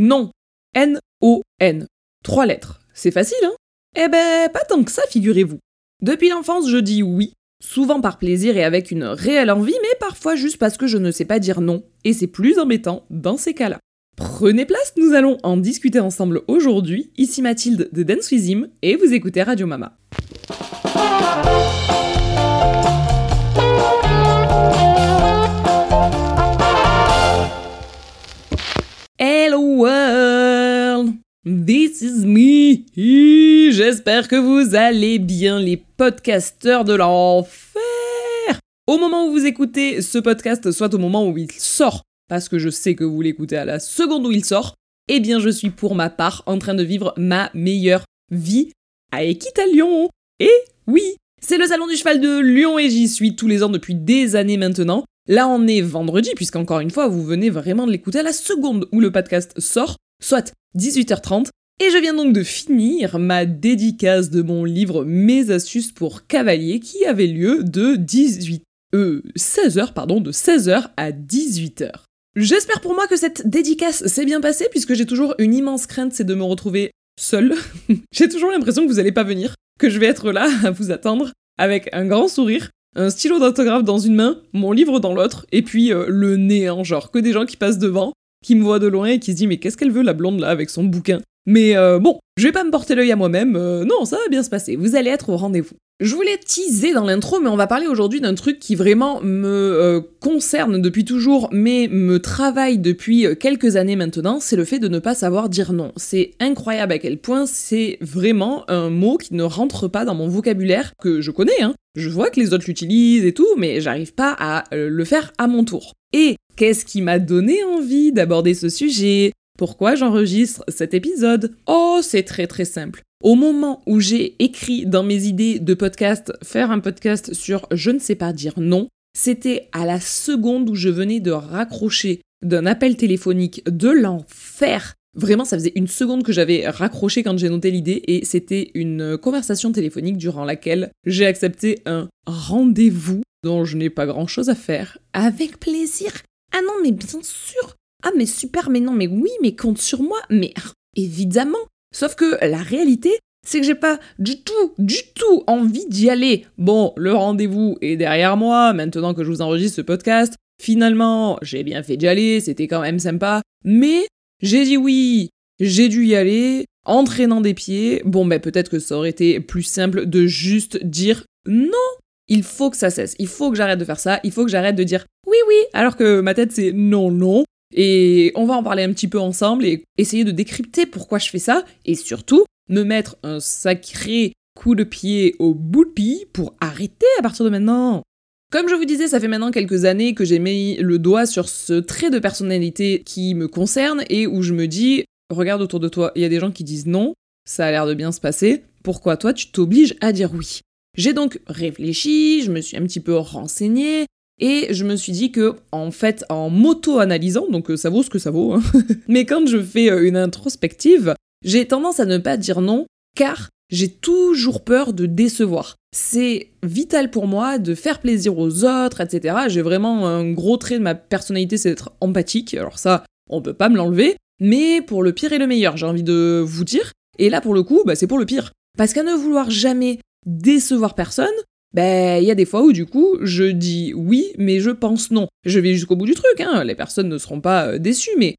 Non. N-O-N. Trois lettres. C'est facile, hein? Eh ben, pas tant que ça, figurez-vous. Depuis l'enfance, je dis oui, souvent par plaisir et avec une réelle envie, mais parfois juste parce que je ne sais pas dire non, et c'est plus embêtant dans ces cas-là. Prenez place, nous allons en discuter ensemble aujourd'hui. Ici Mathilde de Dance With et vous écoutez Radio Mama. World, this is me. J'espère que vous allez bien, les podcasteurs de l'enfer. Au moment où vous écoutez ce podcast, soit au moment où il sort, parce que je sais que vous l'écoutez à la seconde où il sort, eh bien je suis pour ma part en train de vivre ma meilleure vie à Équitalion. Et oui, c'est le salon du cheval de Lyon et j'y suis tous les ans depuis des années maintenant. Là, on est vendredi, puisqu'encore une fois, vous venez vraiment de l'écouter à la seconde où le podcast sort, soit 18h30. Et je viens donc de finir ma dédicace de mon livre Mes astuces pour cavalier qui avait lieu de 18 euh, 16h, pardon, de 16h à 18h. J'espère pour moi que cette dédicace s'est bien passée puisque j'ai toujours une immense crainte, c'est de me retrouver seule. j'ai toujours l'impression que vous allez pas venir, que je vais être là à vous attendre avec un grand sourire un stylo d'autographe dans une main, mon livre dans l'autre, et puis euh, le néant, genre que des gens qui passent devant, qui me voient de loin et qui se disent mais qu'est-ce qu'elle veut la blonde là avec son bouquin? Mais euh, bon, je vais pas me porter l'œil à moi-même, euh, non, ça va bien se passer, vous allez être au rendez-vous. Je voulais teaser dans l'intro, mais on va parler aujourd'hui d'un truc qui vraiment me concerne depuis toujours, mais me travaille depuis quelques années maintenant, c'est le fait de ne pas savoir dire non. C'est incroyable à quel point c'est vraiment un mot qui ne rentre pas dans mon vocabulaire, que je connais, hein, je vois que les autres l'utilisent et tout, mais j'arrive pas à euh, le faire à mon tour. Et qu'est-ce qui m'a donné envie d'aborder ce sujet? Pourquoi j'enregistre cet épisode? Oh, c'est très très simple. Au moment où j'ai écrit dans mes idées de podcast faire un podcast sur je ne sais pas dire non, c'était à la seconde où je venais de raccrocher d'un appel téléphonique de l'enfer Vraiment, ça faisait une seconde que j'avais raccroché quand j'ai noté l'idée et c'était une conversation téléphonique durant laquelle j'ai accepté un rendez-vous dont je n'ai pas grand-chose à faire. Avec plaisir. Ah non, mais bien sûr. Ah mais super, mais non, mais oui, mais compte sur moi. Mais évidemment. Sauf que la réalité, c'est que j'ai pas du tout, du tout envie d'y aller. Bon, le rendez-vous est derrière moi, maintenant que je vous enregistre ce podcast. Finalement, j'ai bien fait d'y aller, c'était quand même sympa. Mais j'ai dit oui, j'ai dû y aller, entraînant des pieds. Bon, ben peut-être que ça aurait été plus simple de juste dire non. Il faut que ça cesse, il faut que j'arrête de faire ça, il faut que j'arrête de dire oui, oui, alors que ma tête c'est non, non. Et on va en parler un petit peu ensemble et essayer de décrypter pourquoi je fais ça et surtout me mettre un sacré coup de pied au bout de pour arrêter à partir de maintenant. Comme je vous disais, ça fait maintenant quelques années que j'ai mis le doigt sur ce trait de personnalité qui me concerne et où je me dis, regarde autour de toi, il y a des gens qui disent non, ça a l'air de bien se passer, pourquoi toi tu t'obliges à dire oui? J'ai donc réfléchi, je me suis un petit peu renseignée, et je me suis dit que, en fait, en m'auto-analysant, donc euh, ça vaut ce que ça vaut, hein, mais quand je fais euh, une introspective, j'ai tendance à ne pas dire non, car j'ai toujours peur de décevoir. C'est vital pour moi de faire plaisir aux autres, etc. J'ai vraiment un gros trait de ma personnalité, c'est d'être empathique. Alors ça, on peut pas me l'enlever. Mais pour le pire et le meilleur, j'ai envie de vous dire. Et là, pour le coup, bah, c'est pour le pire. Parce qu'à ne vouloir jamais décevoir personne, ben, il y a des fois où du coup, je dis oui, mais je pense non. Je vais jusqu'au bout du truc, hein. Les personnes ne seront pas euh, déçues, mais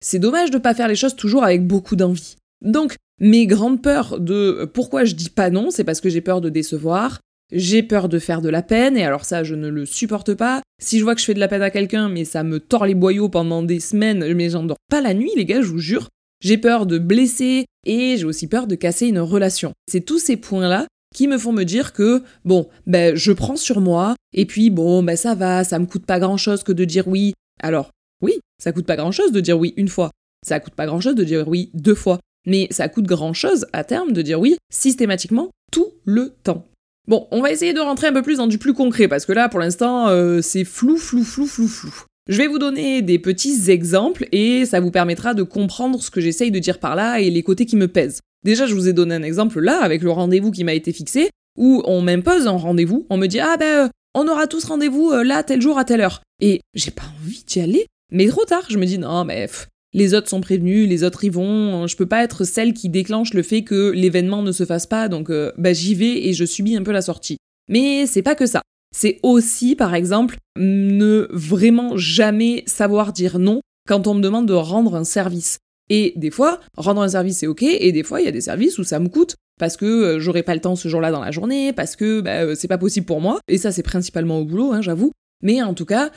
c'est dommage de pas faire les choses toujours avec beaucoup d'envie. Donc, mes grandes peurs de euh, pourquoi je dis pas non, c'est parce que j'ai peur de décevoir, j'ai peur de faire de la peine, et alors ça, je ne le supporte pas. Si je vois que je fais de la peine à quelqu'un, mais ça me tord les boyaux pendant des semaines, mais j'endors pas la nuit, les gars, je vous jure. J'ai peur de blesser, et j'ai aussi peur de casser une relation. C'est tous ces points-là qui me font me dire que, bon, ben, je prends sur moi, et puis, bon, ben, ça va, ça me coûte pas grand-chose que de dire oui. Alors, oui, ça coûte pas grand-chose de dire oui une fois. Ça coûte pas grand-chose de dire oui deux fois. Mais ça coûte grand-chose à terme de dire oui systématiquement tout le temps. Bon, on va essayer de rentrer un peu plus dans du plus concret, parce que là, pour l'instant, euh, c'est flou, flou, flou, flou, flou. Je vais vous donner des petits exemples et ça vous permettra de comprendre ce que j'essaye de dire par là et les côtés qui me pèsent. Déjà, je vous ai donné un exemple là, avec le rendez-vous qui m'a été fixé, où on m'impose un rendez-vous, on me dit Ah ben, euh, on aura tous rendez-vous euh, là, tel jour, à telle heure. Et j'ai pas envie d'y aller, mais trop tard, je me dis Non, mais les autres sont prévenus, les autres y vont. Je peux pas être celle qui déclenche le fait que l'événement ne se fasse pas, donc euh, bah, j'y vais et je subis un peu la sortie. Mais c'est pas que ça. C'est aussi, par exemple, ne vraiment jamais savoir dire non quand on me demande de rendre un service. Et des fois, rendre un service c'est ok, et des fois il y a des services où ça me coûte parce que euh, j'aurai pas le temps ce jour-là dans la journée, parce que bah, euh, c'est pas possible pour moi. Et ça c'est principalement au boulot, hein, j'avoue. Mais en tout cas,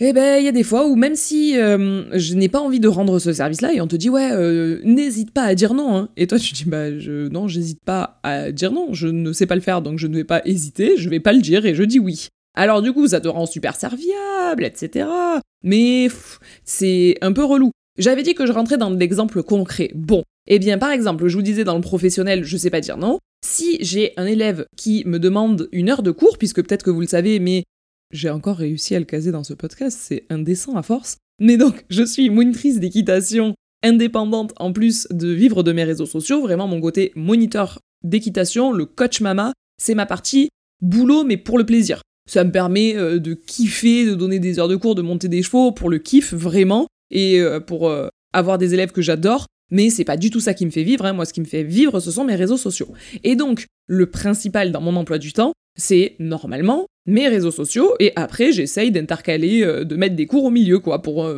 eh ben, il y a des fois où même si euh, je n'ai pas envie de rendre ce service-là, et on te dit, ouais, n'hésite pas à dire non. Hein. Et toi, tu dis, bah, non, j'hésite pas à dire non, je ne sais pas le faire, donc je ne vais pas hésiter, je vais pas le dire, et je dis oui. Alors du coup, ça te rend super serviable, etc. Mais c'est un peu relou. J'avais dit que je rentrais dans l'exemple concret. Bon, eh bien par exemple, je vous disais dans le professionnel, je sais pas dire non. Si j'ai un élève qui me demande une heure de cours, puisque peut-être que vous le savez, mais j'ai encore réussi à le caser dans ce podcast, c'est indécent à force. Mais donc, je suis monitrice d'équitation indépendante en plus de vivre de mes réseaux sociaux, vraiment mon côté moniteur d'équitation, le coach mama, c'est ma partie boulot mais pour le plaisir. Ça me permet euh, de kiffer, de donner des heures de cours, de monter des chevaux pour le kiff vraiment et euh, pour euh, avoir des élèves que j'adore, mais c'est pas du tout ça qui me fait vivre. Hein. Moi, ce qui me fait vivre, ce sont mes réseaux sociaux. Et donc, le principal dans mon emploi du temps, c'est normalement mes réseaux sociaux, et après, j'essaye d'intercaler, euh, de mettre des cours au milieu, quoi, pour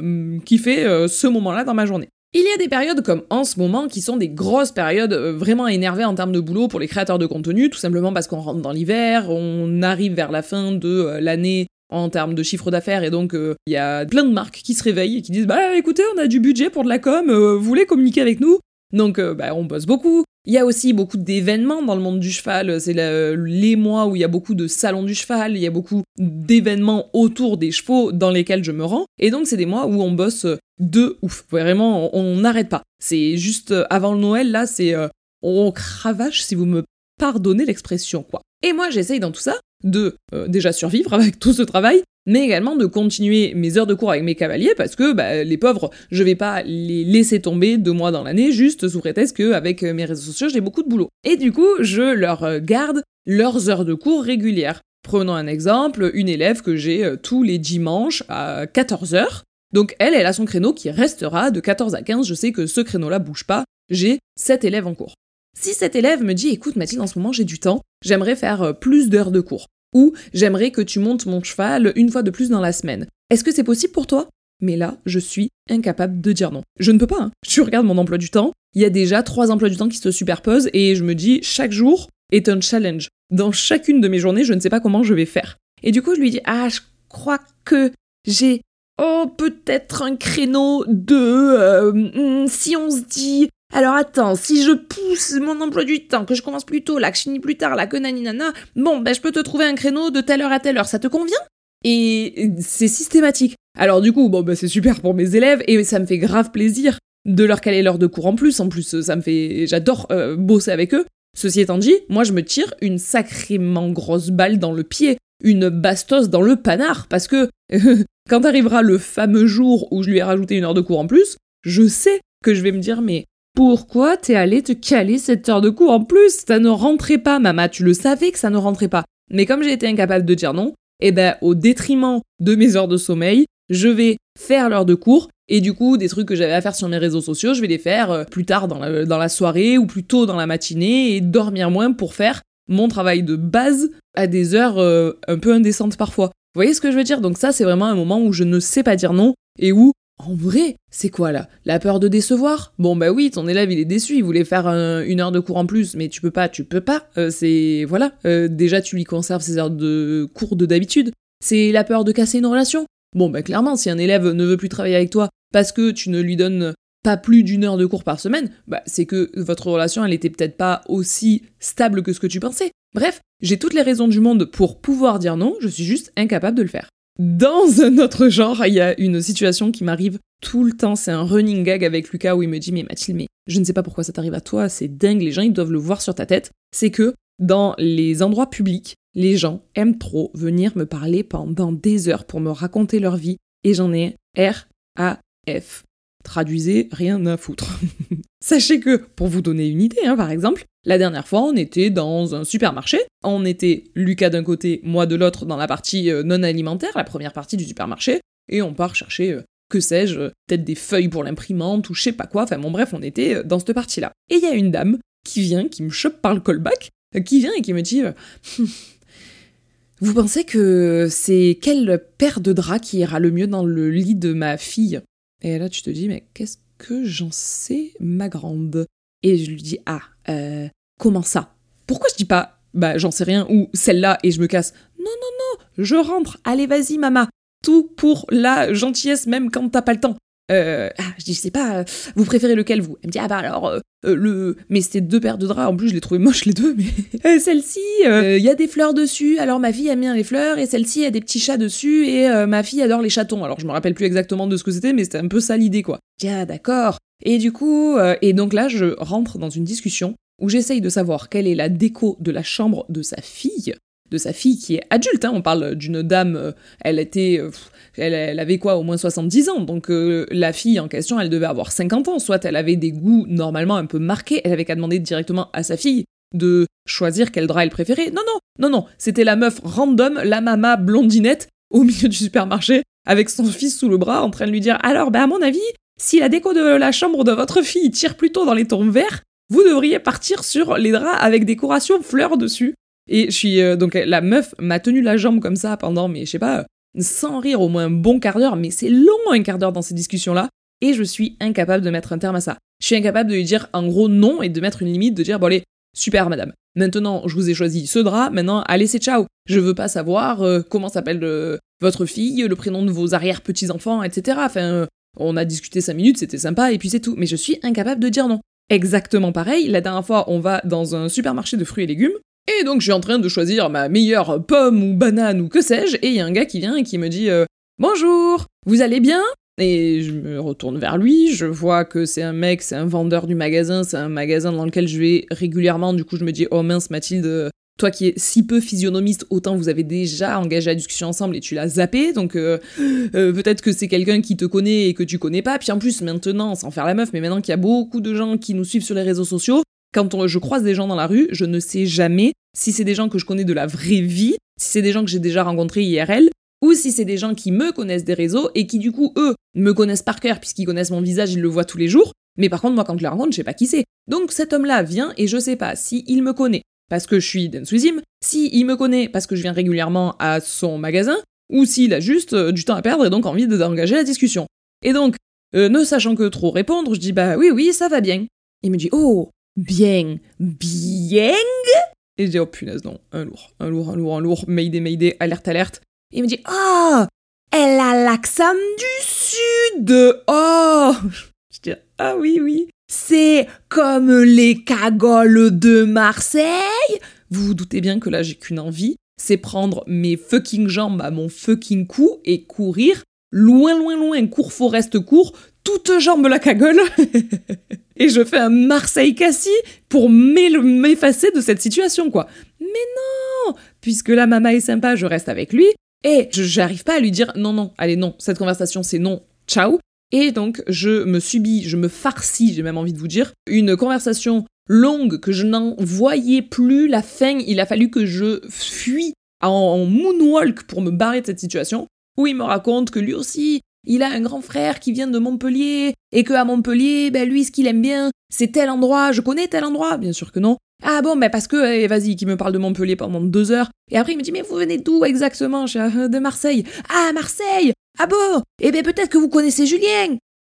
kiffer ce moment-là dans ma journée. Il y a des périodes comme en ce moment qui sont des grosses périodes vraiment énervées en termes de boulot pour les créateurs de contenu, tout simplement parce qu'on rentre dans l'hiver, on arrive vers la fin de l'année en termes de chiffre d'affaires. Et donc euh, il y a plein de marques qui se réveillent et qui disent bah écoutez on a du budget pour de la com, euh, vous voulez communiquer avec nous? Donc euh, bah, on bosse beaucoup. Il y a aussi beaucoup d'événements dans le monde du cheval, c'est les mois où il y a beaucoup de salons du cheval, il y a beaucoup d'événements autour des chevaux dans lesquels je me rends. Et donc c'est des mois où on bosse de ouf, vraiment on n'arrête pas. C'est juste avant le Noël là, c'est on cravache si vous me pardonnez l'expression quoi. Et moi j'essaye dans tout ça de euh, déjà survivre avec tout ce travail, mais également de continuer mes heures de cours avec mes cavaliers parce que bah, les pauvres, je vais pas les laisser tomber deux mois dans l'année juste sous prétexte qu'avec euh, mes réseaux sociaux j'ai beaucoup de boulot. Et du coup, je leur euh, garde leurs heures de cours régulières. Prenons un exemple, une élève que j'ai tous les dimanches à 14h. Donc elle, elle a son créneau qui restera de 14 à 15. Je sais que ce créneau-là bouge pas. J'ai 7 élèves en cours. Si cet élève me dit écoute Mathilde, en ce moment j'ai du temps, j'aimerais faire plus d'heures de cours ou j'aimerais que tu montes mon cheval une fois de plus dans la semaine. Est-ce que c'est possible pour toi? Mais là, je suis incapable de dire non. Je ne peux pas. Hein. Je regarde mon emploi du temps, il y a déjà trois emplois du temps qui se superposent et je me dis chaque jour est un challenge. Dans chacune de mes journées, je ne sais pas comment je vais faire. Et du coup, je lui dis ah, je crois que j'ai oh peut-être un créneau de euh, hmm, si on se dit alors attends, si je pousse mon emploi du temps, que je commence plus tôt, là, que je plus tard, là, que nana, bon, ben je peux te trouver un créneau de telle heure à telle heure, ça te convient? Et c'est systématique. Alors du coup, bon, ben c'est super pour mes élèves, et ça me fait grave plaisir de leur caler l'heure de cours en plus. En plus, ça me fait... J'adore euh, bosser avec eux. Ceci étant dit, moi je me tire une sacrément grosse balle dans le pied, une bastos dans le panard, parce que quand arrivera le fameux jour où je lui ai rajouté une heure de cours en plus, je sais que je vais me dire mais pourquoi t'es allé te caler cette heure de cours en plus Ça ne rentrait pas, maman, tu le savais que ça ne rentrait pas. Mais comme j'ai été incapable de dire non, eh ben, au détriment de mes heures de sommeil, je vais faire l'heure de cours et du coup, des trucs que j'avais à faire sur mes réseaux sociaux, je vais les faire euh, plus tard dans la, soirée ou plus tôt dans la matinée et dormir moins pour faire mon travail de base à des heures euh, un peu indécentes parfois. Vous voyez ce que je veux dire? Donc ça, c'est vraiment un moment où je ne sais pas dire non et où en vrai, c'est quoi là? La peur de décevoir? Bon bah oui, ton élève il est déçu, il voulait faire une heure de cours en plus, mais tu peux pas, tu peux pas. Euh, c'est voilà, euh, déjà tu lui conserves ses heures de cours de d'habitude. C'est la peur de casser une relation? Bon bah clairement, si un élève ne veut plus travailler avec toi parce que tu ne lui donnes pas plus d'une heure de cours par semaine, bah c'est que votre relation elle était peut-être pas aussi stable que ce que tu pensais. Bref, j'ai toutes les raisons du monde pour pouvoir dire non, je suis juste incapable de le faire. Dans un autre genre, il y a une situation qui m'arrive tout le temps. C'est un running gag avec Lucas où il me dit Mais Mathilde, mais je ne sais pas pourquoi ça t'arrive à toi, c'est dingue, les gens ils doivent le voir sur ta tête. C'est que dans les endroits publics, les gens aiment trop venir me parler pendant des heures pour me raconter leur vie et j'en ai R, A, F. Traduisez, rien à foutre. Sachez que, pour vous donner une idée, hein, par exemple, la dernière fois, on était dans un supermarché. On était Lucas d'un côté, moi de l'autre, dans la partie euh, non alimentaire, la première partie du supermarché. Et on part chercher euh, que sais-je, peut-être des feuilles pour l'imprimante ou je sais pas quoi. Enfin bon, bref, on était dans cette partie-là. Et il y a une dame qui vient, qui me chope par le callback, qui vient et qui me dit Vous pensez que c'est quelle paire de draps qui ira le mieux dans le lit de ma fille? Et là, tu te dis Mais qu'est-ce que j'en sais, ma grande? Et je lui dis Ah, euh, comment ça? Pourquoi je dis pas Bah, j'en sais rien, ou celle-là, et je me casse? Non, non, non, je rentre, allez, vas-y, maman tout pour la gentillesse, même quand t'as pas le temps. Euh, ah, je dis, je sais pas, euh, vous préférez lequel vous? Elle me dit, ah bah alors, euh, le. Mais c'était deux paires de draps, en plus je les trouvais moches les deux, mais. celle-ci, il y a des fleurs dessus, alors ma fille aime bien les fleurs, et celle-ci, a des petits chats dessus, et ma fille adore les chatons. Alors je me rappelle plus exactement de ce que c'était, mais c'était un peu ça l'idée, quoi. Je dis, ah d'accord. Et du coup, et donc là, je rentre dans une discussion où j'essaye de savoir quelle est la déco de la chambre de sa fille, de sa fille qui est adulte, hein. on parle d'une dame, elle était elle, avait quoi, au moins 70 ans, donc euh, la fille en question, elle devait avoir 50 ans, soit elle avait des goûts normalement un peu marqués, elle avait qu'à demander directement à sa fille de choisir quel drap elle préférait. Non, non, non, non, c'était la meuf random, la mama blondinette, au milieu du supermarché, avec son fils sous le bras, en train de lui dire Alors, ben à mon avis, si la déco de la chambre de votre fille tire plutôt dans les tons verts, vous devriez partir sur les draps avec décoration fleurs dessus. Et je suis euh, donc la meuf m'a tenu la jambe comme ça pendant mais je sais pas sans rire au moins un bon quart d'heure, mais c'est long un quart d'heure dans ces discussions-là, et je suis incapable de mettre un terme à ça. Je suis incapable de lui dire en gros non et de mettre une limite, de dire bon allez, super madame, maintenant je vous ai choisi ce drap, maintenant allez c'est ciao. Je veux pas savoir euh, comment s'appelle euh, votre fille, le prénom de vos arrière-petits-enfants, etc. Enfin, on a discuté cinq minutes, c'était sympa, et puis c'est tout. Mais je suis incapable de dire non. Exactement pareil, la dernière fois on va dans un supermarché de fruits et légumes, et donc je suis en train de choisir ma meilleure pomme ou banane ou que sais-je, et il y a un gars qui vient et qui me dit euh, Bonjour, vous allez bien? Et je me retourne vers lui, je vois que c'est un mec, c'est un vendeur du magasin, c'est un magasin dans lequel je vais régulièrement, du coup je me dis Oh mince Mathilde, toi qui es si peu physionomiste, autant vous avez déjà engagé la discussion ensemble et tu l'as zappé, donc euh, euh, peut-être que c'est quelqu'un qui te connaît et que tu connais pas. Puis en plus, maintenant, sans faire la meuf, mais maintenant qu'il y a beaucoup de gens qui nous suivent sur les réseaux sociaux, quand je croise des gens dans la rue, je ne sais jamais si c'est des gens que je connais de la vraie vie, si c'est des gens que j'ai déjà rencontrés IRL, ou si c'est des gens qui me connaissent des réseaux et qui du coup, eux, me connaissent par cœur puisqu'ils connaissent mon visage, ils le voient tous les jours. Mais par contre, moi, quand je les rencontre, je sais pas qui c'est. Donc cet homme-là vient et je sais pas si il me connaît parce que je suis Denswizim, si il me connaît parce que je viens régulièrement à son magasin, ou s'il a juste euh, du temps à perdre et donc envie d'engager la discussion. Et donc, euh, ne sachant que trop répondre, je dis bah oui, oui, ça va bien. Il me dit oh, Bien. Bien? Et je dis, oh punaise, non, un lourd, un lourd, un lourd, un lourd, Mayday, Mayday, alerte, alerte. Et il me dit, oh Elle a l'accent du Sud! Oh Je dis, ah oui, oui. C'est comme les cagoles de Marseille Vous vous doutez bien que là, j'ai qu'une envie, c'est prendre mes fucking jambes à mon fucking cou et courir loin, loin, loin, court forest court, toute jambe la cagole. et je fais un Marseille-Cassis pour m'effacer de cette situation, quoi. Mais non Puisque la maman est sympa, je reste avec lui. Et je n'arrive pas à lui dire non, non, allez, non, cette conversation, c'est non, ciao. Et donc, je me subis, je me farcis, j'ai même envie de vous dire, une conversation longue que je n'en voyais plus la fin. Il a fallu que je fuis en moonwalk pour me barrer de cette situation, où il me raconte que lui aussi, il a un grand frère qui vient de Montpellier, et que à Montpellier, ben lui, ce qu'il aime bien, c'est tel endroit, je connais tel endroit, bien sûr que non. Ah bon, ben parce que, eh, vas-y, qui me parle de Montpellier pendant deux heures, et après il me dit, mais vous venez d'où exactement euh, De Marseille? Ah, Marseille Ah bon? Eh ben peut-être que vous connaissez Julien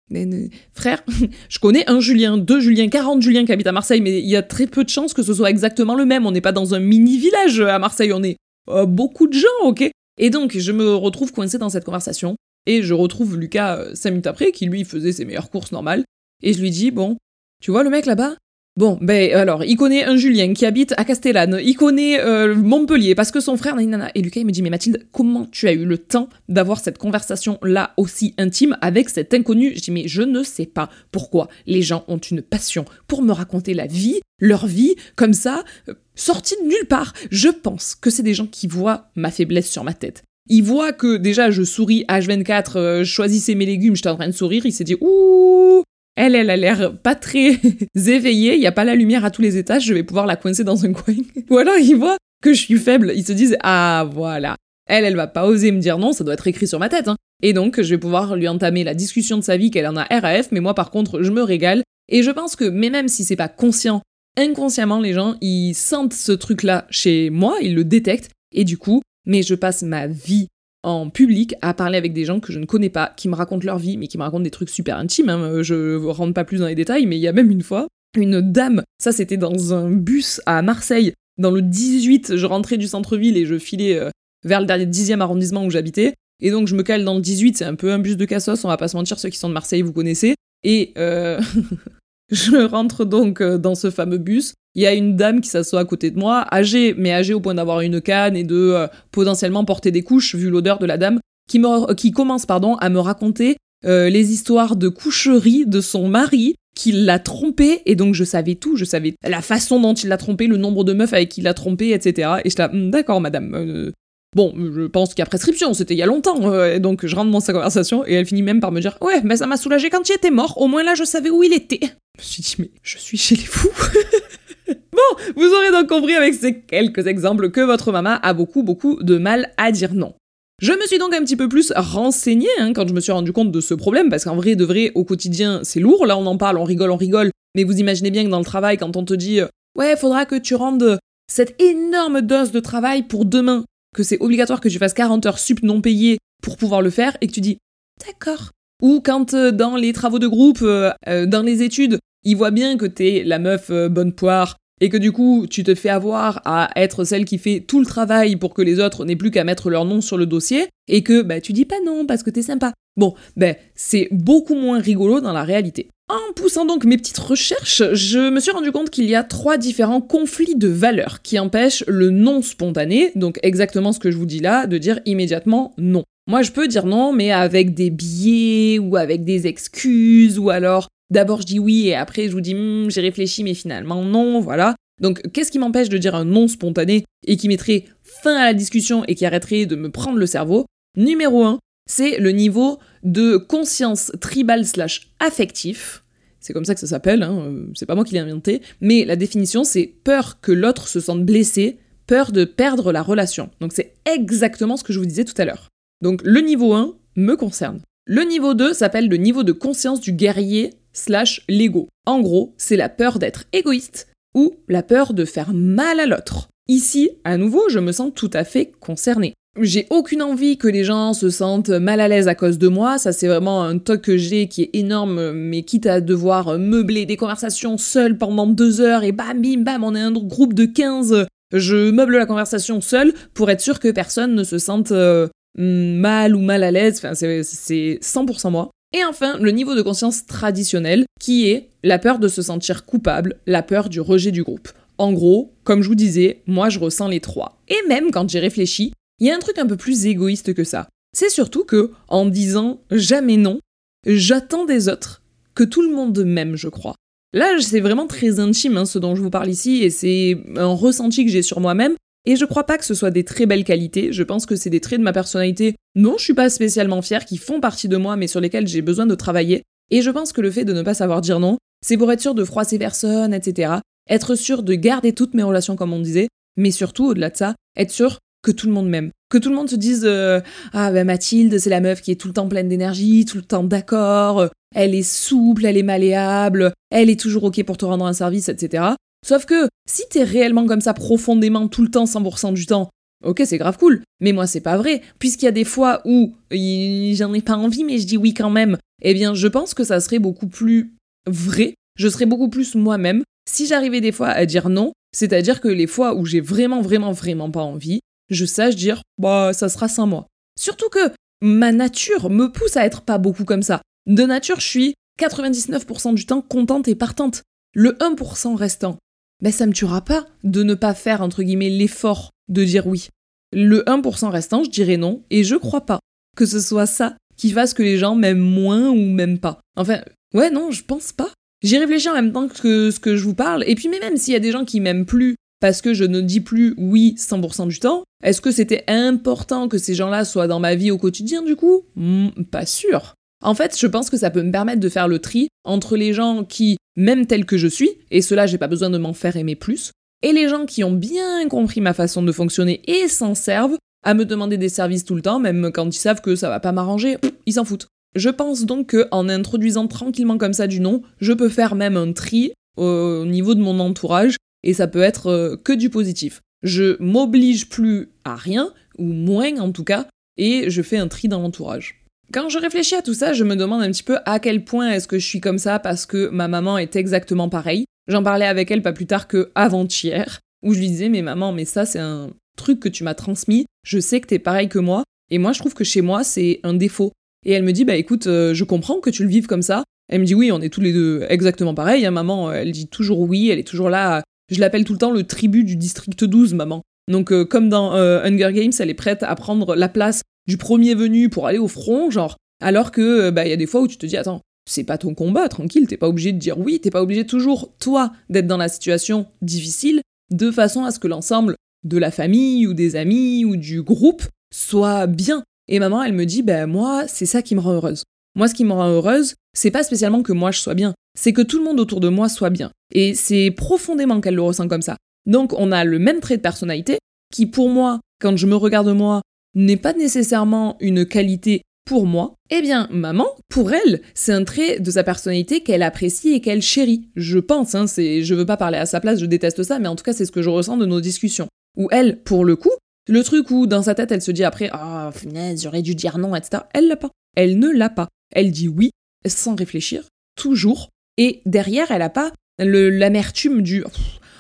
mais, frère, je connais un Julien, deux Julien, 40 Julien qui habitent à Marseille, mais il y a très peu de chances que ce soit exactement le même. On n'est pas dans un mini-village à Marseille, on est euh, beaucoup de gens, ok? Et donc, je me retrouve coincé dans cette conversation. Et je retrouve Lucas euh, cinq minutes après, qui lui faisait ses meilleures courses normales. Et je lui dis, bon, tu vois le mec là-bas? Bon, ben alors, il connaît un Julien qui habite à Castellane, il connaît euh, Montpellier parce que son frère, nanana. Et Lucas, il me dit, mais Mathilde, comment tu as eu le temps d'avoir cette conversation-là aussi intime avec cet inconnu? Je dis, mais je ne sais pas pourquoi les gens ont une passion pour me raconter la vie, leur vie, comme ça, euh, sortie de nulle part. Je pense que c'est des gens qui voient ma faiblesse sur ma tête. Il voit que déjà je souris H24, euh, choisissez mes légumes, j'étais en train de sourire, il s'est dit ouh, elle, elle a l'air pas très éveillée, il n'y a pas la lumière à tous les étages, je vais pouvoir la coincer dans un coin. Ou alors il voit que je suis faible, ils se disent ah voilà. Elle, elle va pas oser me dire non, ça doit être écrit sur ma tête. Hein. Et donc, je vais pouvoir lui entamer la discussion de sa vie qu'elle en a RAF, mais moi, par contre, je me régale. Et je pense que, mais même si c'est pas conscient, inconsciemment, les gens, ils sentent ce truc-là chez moi, ils le détectent. Et du coup, mais je passe ma vie en public à parler avec des gens que je ne connais pas, qui me racontent leur vie, mais qui me racontent des trucs super intimes. Hein. Je rentre pas plus dans les détails, mais il y a même une fois, une dame, ça c'était dans un bus à Marseille, dans le 18, je rentrais du centre-ville et je filais euh, vers le dernier 10e arrondissement où j'habitais. Et donc je me cale dans le 18, c'est un peu un bus de cassos, on va pas se mentir, ceux qui sont de Marseille, vous connaissez. Et euh, je rentre donc euh, dans ce fameux bus. Il y a une dame qui s'assoit à côté de moi, âgée, mais âgée au point d'avoir une canne et de potentiellement porter des couches, vu l'odeur de la dame, qui, qui commence pardon, à me raconter les histoires de coucherie de son mari qu'il l'a trompé et donc je savais tout, je savais la façon dont il l'a trompé, le nombre de meufs avec qui il l'a trompé, etc. Et je là, hmm, d'accord madame. Euh, bon, je pense qu'il y a prescription, c'était il y a longtemps, euh, donc je rentre dans sa conversation et elle finit même par me dire ouais, mais ça m'a soulagé quand il était mort, au moins là je savais où il était. Je me suis dit mais je suis chez les fous. bon, vous aurez donc compris avec ces quelques exemples que votre maman a beaucoup beaucoup de mal à dire non. Je me suis donc un petit peu plus renseignée hein, quand je me suis rendu compte de ce problème, parce qu'en vrai, de vrai, au quotidien, c'est lourd. Là, on en parle, on rigole, on rigole. Mais vous imaginez bien que dans le travail, quand on te dit euh, Ouais, faudra que tu rendes cette énorme dose de travail pour demain, que c'est obligatoire que tu fasses 40 heures sup non payées pour pouvoir le faire, et que tu dis D'accord. Ou quand euh, dans les travaux de groupe, euh, dans les études, ils voient bien que t'es la meuf bonne poire, et que du coup tu te fais avoir à être celle qui fait tout le travail pour que les autres n'aient plus qu'à mettre leur nom sur le dossier, et que bah, tu dis pas non parce que t'es sympa. Bon, ben c'est beaucoup moins rigolo dans la réalité. En poussant donc mes petites recherches, je me suis rendu compte qu'il y a trois différents conflits de valeurs qui empêchent le non spontané, donc exactement ce que je vous dis là, de dire immédiatement non. Moi je peux dire non, mais avec des biais ou avec des excuses, ou alors D'abord, je dis oui et après, je vous dis hmm, j'ai réfléchi, mais finalement, non, voilà. Donc, qu'est-ce qui m'empêche de dire un non spontané et qui mettrait fin à la discussion et qui arrêterait de me prendre le cerveau? Numéro 1, c'est le niveau de conscience tribal slash affectif. C'est comme ça que ça s'appelle, hein, euh, c'est pas moi qui l'ai inventé, mais la définition c'est peur que l'autre se sente blessé, peur de perdre la relation. Donc c'est exactement ce que je vous disais tout à l'heure. Donc le niveau 1 me concerne. Le niveau 2 s'appelle le niveau de conscience du guerrier slash l'ego. En gros, c'est la peur d'être égoïste ou la peur de faire mal à l'autre. Ici, à nouveau, je me sens tout à fait concernée. J'ai aucune envie que les gens se sentent mal à l'aise à cause de moi, ça c'est vraiment un toc que j'ai qui est énorme, mais quitte à devoir meubler des conversations seul pendant deux heures et bam bim bam, on est un groupe de 15, je meuble la conversation seul pour être sûr que personne ne se sente euh, mal ou mal à l'aise, enfin c'est 100% moi. Et enfin, le niveau de conscience traditionnel, qui est la peur de se sentir coupable, la peur du rejet du groupe. En gros, comme je vous disais, moi je ressens les trois. Et même quand j'y réfléchis, il y a un truc un peu plus égoïste que ça. C'est surtout que, en disant jamais non, j'attends des autres que tout le monde m'aime, je crois. Là, c'est vraiment très intime hein, ce dont je vous parle ici, et c'est un ressenti que j'ai sur moi-même, et je crois pas que ce soit des très belles qualités, je pense que c'est des traits de ma personnalité dont je suis pas spécialement fière, qui font partie de moi, mais sur lesquels j'ai besoin de travailler. Et je pense que le fait de ne pas savoir dire non, c'est pour être sûr de froisser personne, etc. Être sûr de garder toutes mes relations comme on disait, mais surtout, au-delà de ça, être sûr que tout le monde m'aime. Que tout le monde se dise euh, Ah ben Mathilde, c'est la meuf qui est tout le temps pleine d'énergie, tout le temps d'accord, elle est souple, elle est malléable, elle est toujours ok pour te rendre un service, etc. Sauf que si t'es réellement comme ça profondément tout le temps, 100% du temps, ok, c'est grave cool. Mais moi, c'est pas vrai. Puisqu'il y a des fois où j'en ai pas envie, mais je dis oui quand même, eh bien, je pense que ça serait beaucoup plus vrai. Je serais beaucoup plus moi-même si j'arrivais des fois à dire non. C'est-à-dire que les fois où j'ai vraiment, vraiment, vraiment pas envie, je sache dire, bah, ça sera sans moi. Surtout que ma nature me pousse à être pas beaucoup comme ça. De nature, je suis 99% du temps contente et partante. Le 1% restant, ben ça me tuera pas de ne pas faire entre guillemets l'effort de dire oui. Le 1% restant, je dirais non, et je crois pas que ce soit ça qui fasse que les gens m'aiment moins ou même pas. Enfin, ouais, non, je pense pas. J'y réfléchis en même temps que ce que je vous parle, et puis même s'il y a des gens qui m'aiment plus parce que je ne dis plus oui 100% du temps, est-ce que c'était important que ces gens-là soient dans ma vie au quotidien du coup? Hmm, Pas sûr. En fait, je pense que ça peut me permettre de faire le tri entre les gens qui m'aiment tel que je suis, et cela j'ai pas besoin de m'en faire aimer plus, et les gens qui ont bien compris ma façon de fonctionner et s'en servent à me demander des services tout le temps, même quand ils savent que ça va pas m'arranger, ils s'en foutent. Je pense donc qu'en introduisant tranquillement comme ça du nom, je peux faire même un tri au niveau de mon entourage et ça peut être euh, que du positif. Je m'oblige plus à rien, ou moins en tout cas, et je fais un tri dans l'entourage. Quand je réfléchis à tout ça, je me demande un petit peu à quel point est-ce que je suis comme ça parce que ma maman est exactement pareille. J'en parlais avec elle pas plus tard que avant-hier, où je lui disais mais maman, mais ça c'est un truc que tu m'as transmis, je sais que t'es pareil que moi, et moi je trouve que chez moi c'est un défaut. Et elle me dit bah écoute, euh, je comprends que tu le vives comme ça. Elle me dit oui, on est tous les deux exactement pareil. Hein, maman, elle dit toujours oui, elle est toujours là. Je l'appelle tout le temps le tribut du district 12, maman. Donc euh, comme dans euh, Hunger Games, elle est prête à prendre la place du premier venu pour aller au front, genre, alors que bah il y a des fois où tu te dis attends, c'est pas ton combat, tranquille, t'es pas obligé de dire oui, t'es pas obligé toujours toi d'être dans la situation difficile de façon à ce que l'ensemble de la famille ou des amis ou du groupe soit bien. Et maman, elle me dit ben moi, c'est ça qui me rend heureuse. Moi, ce qui me rend heureuse, c'est pas spécialement que moi je sois bien, c'est que tout le monde autour de moi soit bien. Et c'est profondément qu'elle le ressent comme ça. Donc on a le même trait de personnalité qui pour moi, quand je me regarde moi, n'est pas nécessairement une qualité pour moi, eh bien, maman, pour elle, c'est un trait de sa personnalité qu'elle apprécie et qu'elle chérit. Je pense, hein, c'est, je veux pas parler à sa place, je déteste ça, mais en tout cas, c'est ce que je ressens de nos discussions. Où elle, pour le coup, le truc où dans sa tête, elle se dit après, ah, oh, j'aurais dû dire non, etc. Elle l'a pas. Elle ne l'a pas. Elle dit oui, sans réfléchir, toujours. Et derrière, elle a pas l'amertume du,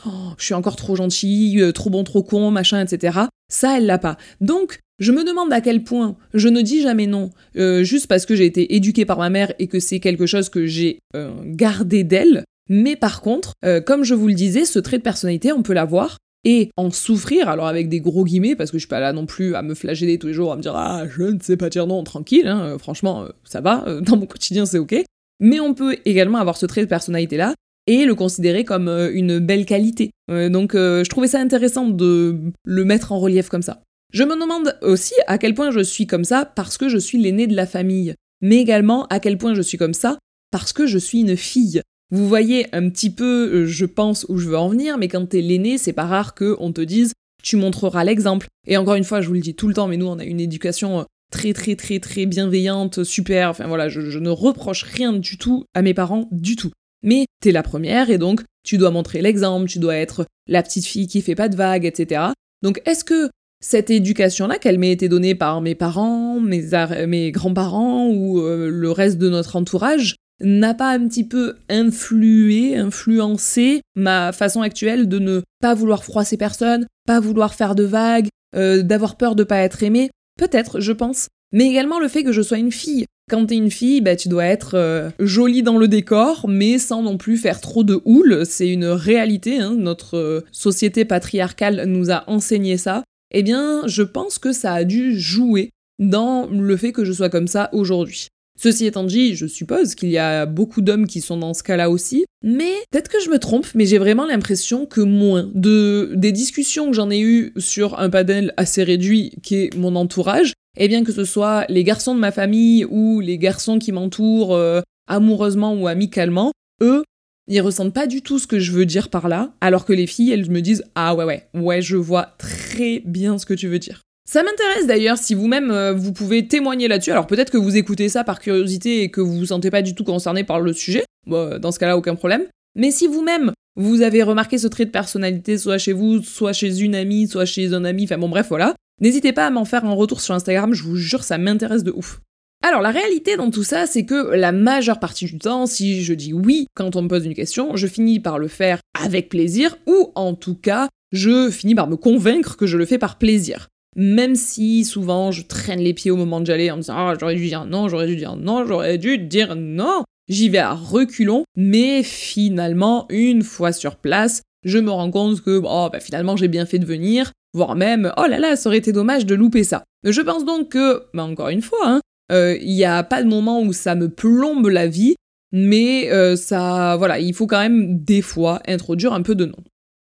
oh, je suis encore trop gentille, euh, trop bon, trop con, machin, etc. Ça, elle l'a pas. Donc, je me demande à quel point je ne dis jamais non, euh, juste parce que j'ai été éduquée par ma mère et que c'est quelque chose que j'ai euh, gardé d'elle. Mais par contre, euh, comme je vous le disais, ce trait de personnalité, on peut l'avoir et en souffrir, alors avec des gros guillemets, parce que je suis pas là non plus à me flageller tous les jours, à me dire ah je ne sais pas dire non, tranquille, hein, franchement ça va, dans mon quotidien c'est ok. Mais on peut également avoir ce trait de personnalité là et le considérer comme une belle qualité. donc je trouvais ça intéressant de le mettre en relief comme ça. Je me demande aussi à quel point je suis comme ça parce que je suis l'aîné de la famille, mais également à quel point je suis comme ça parce que je suis une fille. Vous voyez un petit peu, euh, je pense, où je veux en venir, mais quand t'es l'aîné, c'est pas rare qu'on te dise tu montreras l'exemple. Et encore une fois, je vous le dis tout le temps, mais nous, on a une éducation euh, très très très très bienveillante, super, enfin voilà, je, je ne reproche rien du tout à mes parents, du tout. Mais t'es la première et donc tu dois montrer l'exemple, tu dois être la petite fille qui fait pas de vagues, etc. Donc est-ce que cette éducation-là, qu'elle m'ait été donnée par mes parents, mes, grands-parents ou euh, le reste de notre entourage, n'a pas un petit peu influé, influencé ma façon actuelle de ne pas vouloir froisser personne, pas vouloir faire de vagues, euh, d'avoir peur de pas être aimée Peut-être, je pense. Mais également le fait que je sois une fille. Quand t'es une fille, bah, tu dois être euh, jolie dans le décor, mais sans non plus faire trop de houle. C'est une réalité. Hein. Notre société patriarcale nous a enseigné ça eh bien, je pense que ça a dû jouer dans le fait que je sois comme ça aujourd'hui. Ceci étant dit, je suppose qu'il y a beaucoup d'hommes qui sont dans ce cas-là aussi, mais peut-être que je me trompe, mais j'ai vraiment l'impression que moins de des discussions que j'en ai eues sur un panel assez réduit qui est mon entourage, eh bien que ce soit les garçons de ma famille ou les garçons qui m'entourent euh, amoureusement ou amicalement, eux ils ressentent pas du tout ce que je veux dire par là, alors que les filles, elles me disent Ah ouais, ouais, ouais, je vois très bien ce que tu veux dire. Ça m'intéresse d'ailleurs si vous-même euh, vous pouvez témoigner là-dessus. Alors peut-être que vous écoutez ça par curiosité et que vous vous sentez pas du tout concerné par le sujet. Bon, dans ce cas-là, aucun problème. Mais si vous-même vous avez remarqué ce trait de personnalité, soit chez vous, soit chez une amie, soit chez un ami, enfin bon bref voilà, n'hésitez pas à m'en faire un retour sur Instagram, je vous jure ça m'intéresse de ouf. Alors la réalité dans tout ça, c'est que la majeure partie du temps, si je dis oui quand on me pose une question, je finis par le faire avec plaisir, ou en tout cas, je finis par me convaincre que je le fais par plaisir. Même si souvent je traîne les pieds au moment de j'allais en me disant ah j'aurais dû dire non, j'aurais dû dire non, j'aurais dû dire non. J'y vais à reculons, mais finalement, une fois sur place, je me rends compte que oh, bah, finalement j'ai bien fait de venir, voire même oh là là, ça aurait été dommage de louper ça. Je pense donc que, bah encore une fois, hein, il euh, n'y a pas de moment où ça me plombe la vie, mais euh, ça, voilà, il faut quand même des fois introduire un peu de nom.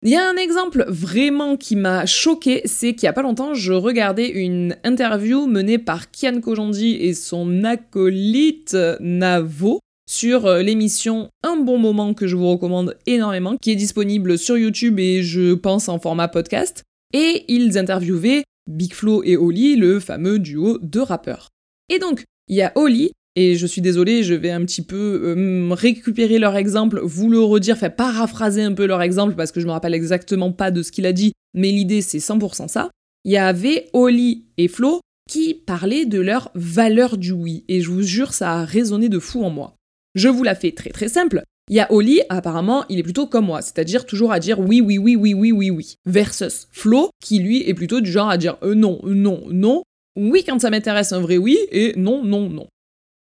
Il y a un exemple vraiment qui m'a choqué, c'est qu'il y a pas longtemps, je regardais une interview menée par Kian Kojandi et son acolyte Navo sur euh, l'émission Un bon moment que je vous recommande énormément, qui est disponible sur YouTube et je pense en format podcast. Et ils interviewaient Big Flo et Oli, le fameux duo de rappeurs. Et donc, il y a Oli, et je suis désolée, je vais un petit peu euh, récupérer leur exemple, vous le redire, enfin paraphraser un peu leur exemple parce que je me rappelle exactement pas de ce qu'il a dit, mais l'idée c'est 100% ça. Il y avait Oli et Flo qui parlaient de leur valeur du oui, et je vous jure, ça a résonné de fou en moi. Je vous la fais très très simple. Il y a Oli, apparemment, il est plutôt comme moi, c'est-à-dire toujours à dire oui, oui, oui, oui, oui, oui, oui. Versus Flo, qui lui est plutôt du genre à dire euh, non, non, non, oui quand ça m'intéresse un vrai oui, et non, non, non.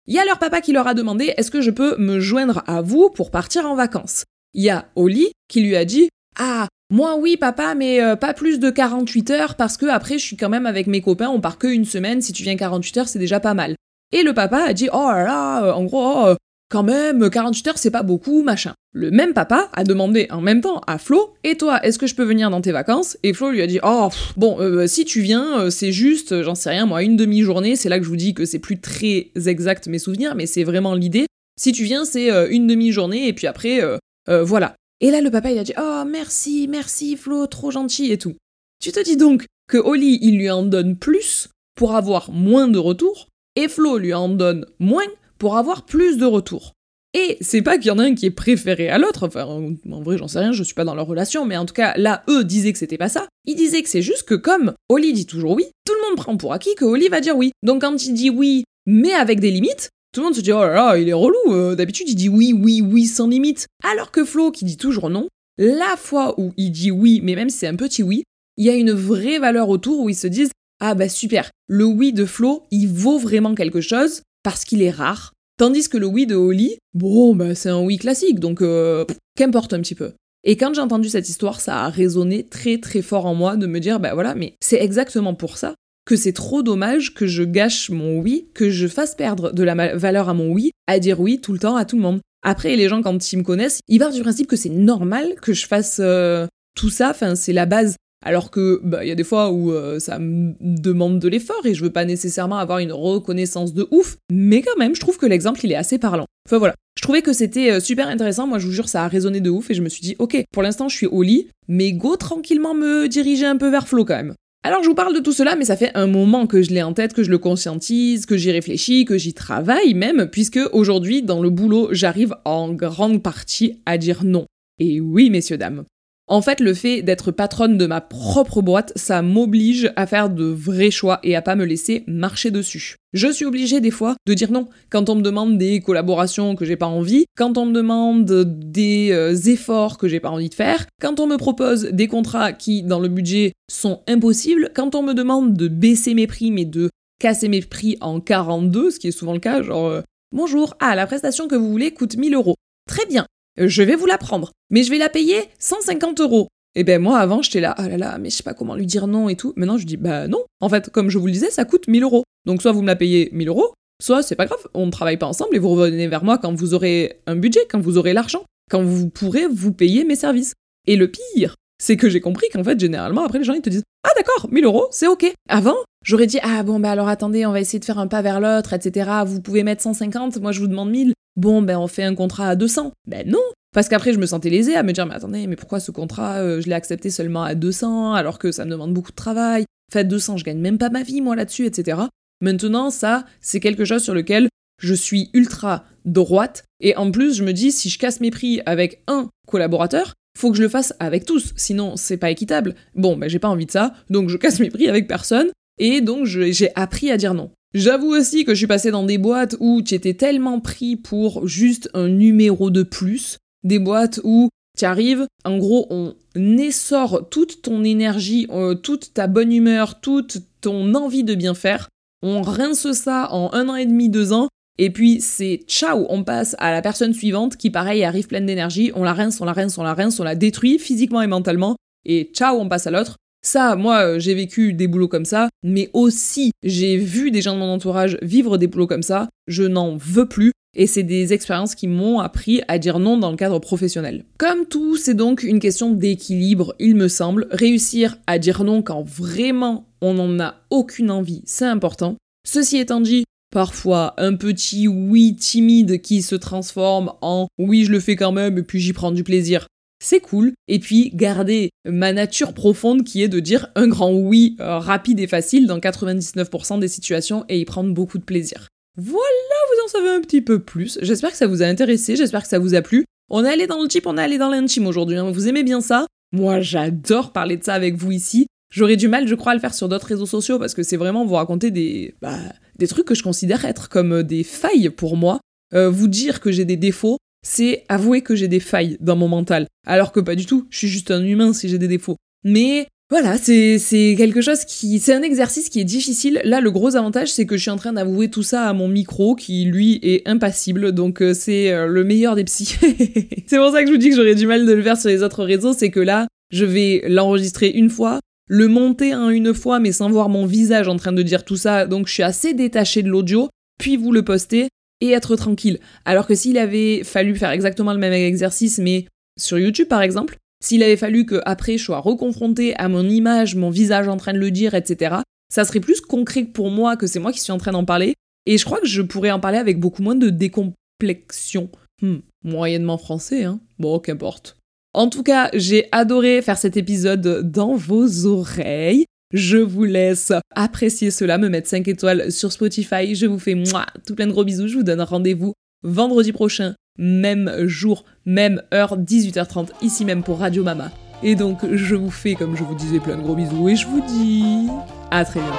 Il y a leur papa qui leur a demandé est-ce que je peux me joindre à vous pour partir en vacances? Il y a Oli qui lui a dit ah moi oui papa mais euh, pas plus de 48 heures parce que après je suis quand même avec mes copains on part que une semaine si tu viens 48 heures c'est déjà pas mal. Et le papa a dit oh là là en gros oh, quand même, 48 heures, c'est pas beaucoup, machin. Le même papa a demandé en même temps à Flo, et toi, est-ce que je peux venir dans tes vacances? Et Flo lui a dit, oh, bon, euh, si tu viens, euh, c'est juste, j'en sais rien, moi, une demi-journée, c'est là que je vous dis que c'est plus très exact mes souvenirs, mais c'est vraiment l'idée. Si tu viens, c'est euh, une demi-journée, et puis après, voilà. Et là, le papa, il a dit, oh, merci, merci, Flo, trop gentil, et tout. Tu te dis donc que Oli, il lui en donne plus pour avoir moins de retours, et Flo lui en donne moins pour avoir plus de retours. Et c'est pas qu'il y en a un qui est préféré à l'autre, enfin en vrai j'en sais rien, je suis pas dans leur relation, mais en tout cas là eux disaient que c'était pas ça. Ils disaient que c'est juste que comme Oli dit toujours oui, tout le monde prend pour acquis que Oli va dire oui. Donc quand il dit oui, mais avec des limites, tout le monde se dit oh là là, il est relou, euh, d'habitude il dit oui, oui, oui sans limite. Alors que Flo qui dit toujours non, la fois où il dit oui, mais même si c'est un petit oui, il y a une vraie valeur autour où ils se disent ah bah super, le oui de Flo, il vaut vraiment quelque chose, parce qu'il est rare. Tandis que le oui de Holly, bon, bah, c'est un oui classique, donc euh, qu'importe un petit peu. Et quand j'ai entendu cette histoire, ça a résonné très très fort en moi de me dire, bah voilà, mais c'est exactement pour ça que c'est trop dommage que je gâche mon oui, que je fasse perdre de la valeur à mon oui, à dire oui tout le temps à tout le monde. Après, les gens, quand ils me connaissent, ils partent du principe que c'est normal que je fasse euh, tout ça, enfin, c'est la base alors que bah il y a des fois où euh, ça me demande de l'effort et je veux pas nécessairement avoir une reconnaissance de ouf, mais quand même, je trouve que l'exemple il est assez parlant. Enfin voilà, je trouvais que c'était euh, super intéressant, moi je vous jure ça a résonné de ouf et je me suis dit OK, pour l'instant je suis au lit, mais go tranquillement me diriger un peu vers Flo quand même. Alors je vous parle de tout cela, mais ça fait un moment que je l'ai en tête, que je le conscientise, que j'y réfléchis, que j'y travaille même, puisque aujourd'hui, dans le boulot, j'arrive en grande partie à dire non. Et oui, messieurs, dames, en fait, le fait d'être patronne de ma propre boîte, ça m'oblige à faire de vrais choix et à pas me laisser marcher dessus. Je suis obligée des fois de dire non quand on me demande des collaborations que j'ai pas envie, quand on me demande des euh, efforts que j'ai pas envie de faire, quand on me propose des contrats qui dans le budget sont impossibles, quand on me demande de baisser mes prix mais de casser mes prix en 42, ce qui est souvent le cas, genre euh, bonjour, ah la prestation que vous voulez coûte 1000 euros. Très bien, je vais vous la prendre, mais je vais la payer 150 euros. Et ben moi avant j'étais là, oh là là, mais je sais pas comment lui dire non et tout. Maintenant je dis bah non. En fait, comme je vous le disais, ça coûte 1000 euros. Donc soit vous me la payez 1000 euros, soit c'est pas grave, on ne travaille pas ensemble et vous revenez vers moi quand vous aurez un budget, quand vous aurez l'argent, quand vous pourrez vous payer mes services. Et le pire, c'est que j'ai compris qu'en fait généralement après les gens ils te disent ah d'accord, 1000 euros, c'est ok. Avant, j'aurais dit ah bon bah alors attendez, on va essayer de faire un pas vers l'autre, etc. Vous pouvez mettre 150, moi je vous demande 1000. Bon ben on fait un contrat à 200. Ben non, parce qu'après, je me sentais lésée à me dire, mais attendez, mais pourquoi ce contrat, euh, je l'ai accepté seulement à 200 alors que ça me demande beaucoup de travail Fait 200, je gagne même pas ma vie, moi, là-dessus, etc. Maintenant, ça, c'est quelque chose sur lequel je suis ultra droite. Et en plus, je me dis, si je casse mes prix avec un collaborateur, faut que je le fasse avec tous, sinon c'est pas équitable. Bon, ben j'ai pas envie de ça, donc je casse mes prix avec personne, et donc j'ai appris à dire non. J'avoue aussi que je suis passée dans des boîtes où tu étais tellement pris pour juste un numéro de plus des boîtes où tu arrives, en gros, on essore toute ton énergie, euh, toute ta bonne humeur, toute ton envie de bien faire. On rince ça en un an et demi, deux ans, et puis c'est ciao, on passe à la personne suivante qui, pareil, arrive pleine d'énergie. On la rince, on la rince, on la rince, on la détruit physiquement et mentalement, et ciao, on passe à l'autre. Ça, moi, euh, j'ai vécu des boulots comme ça, mais aussi j'ai vu des gens de mon entourage vivre des boulots comme ça. Je n'en veux plus et c'est des expériences qui m'ont appris à dire non dans le cadre professionnel. Comme tout, c'est donc une question d'équilibre, il me semble. Réussir à dire non quand vraiment on n'en a aucune envie, c'est important. Ceci étant dit, parfois un petit oui timide qui se transforme en oui je le fais quand même et puis j'y prends du plaisir. c'est cool. Et puis garder ma nature profonde qui est de dire un grand oui euh, rapide et facile dans 99% des situations et y prendre beaucoup de plaisir. Voilà, vous en savez un petit peu plus. J'espère que ça vous a intéressé, j'espère que ça vous a plu. On est allé dans le type, on est allé dans l'intime aujourd'hui. Hein. Vous aimez bien ça? Moi, j'adore parler de ça avec vous ici. J'aurais du mal, je crois, à le faire sur d'autres réseaux sociaux parce que c'est vraiment vous raconter des, bah, des trucs que je considère être comme euh, des failles pour moi. Euh, vous dire que j'ai des défauts, c'est avouer que j'ai des failles dans mon mental. Alors que pas du tout, je suis juste un humain si j'ai des défauts. Mais voilà, c'est quelque chose qui... C'est un exercice qui est difficile. Là, le gros avantage, c'est que je suis en train d'avouer tout ça à mon micro, qui, lui, est impassible. Donc, euh, c'est le meilleur des psys. c'est pour ça que je vous dis que j'aurais du mal de le faire sur les autres réseaux. C'est que là, je vais l'enregistrer une fois, le monter en une fois, mais sans voir mon visage en train de dire tout ça. Donc, je suis assez détachée de l'audio. Puis, vous le postez et être tranquille. Alors que s'il avait fallu faire exactement le même exercice, mais sur YouTube par exemple, s'il avait fallu que après je sois reconfronté à mon image, mon visage en train de le dire, etc., ça serait plus concret pour moi que c'est moi qui suis en train d'en parler. Et je crois que je pourrais en parler avec beaucoup moins de décomplexion. Hmm, moyennement français, hein. Bon, qu'importe. En tout cas, j'ai adoré faire cet épisode dans vos oreilles. Je vous laisse apprécier cela, me mettre 5 étoiles sur Spotify. Je vous fais moi tout plein de gros bisous. Je vous donne rendez-vous vendredi prochain, même jour, même heure, 18h30, ici même pour Radio Mama. Et donc, je vous fais, comme je vous disais, plein de gros bisous et je vous dis à très bientôt.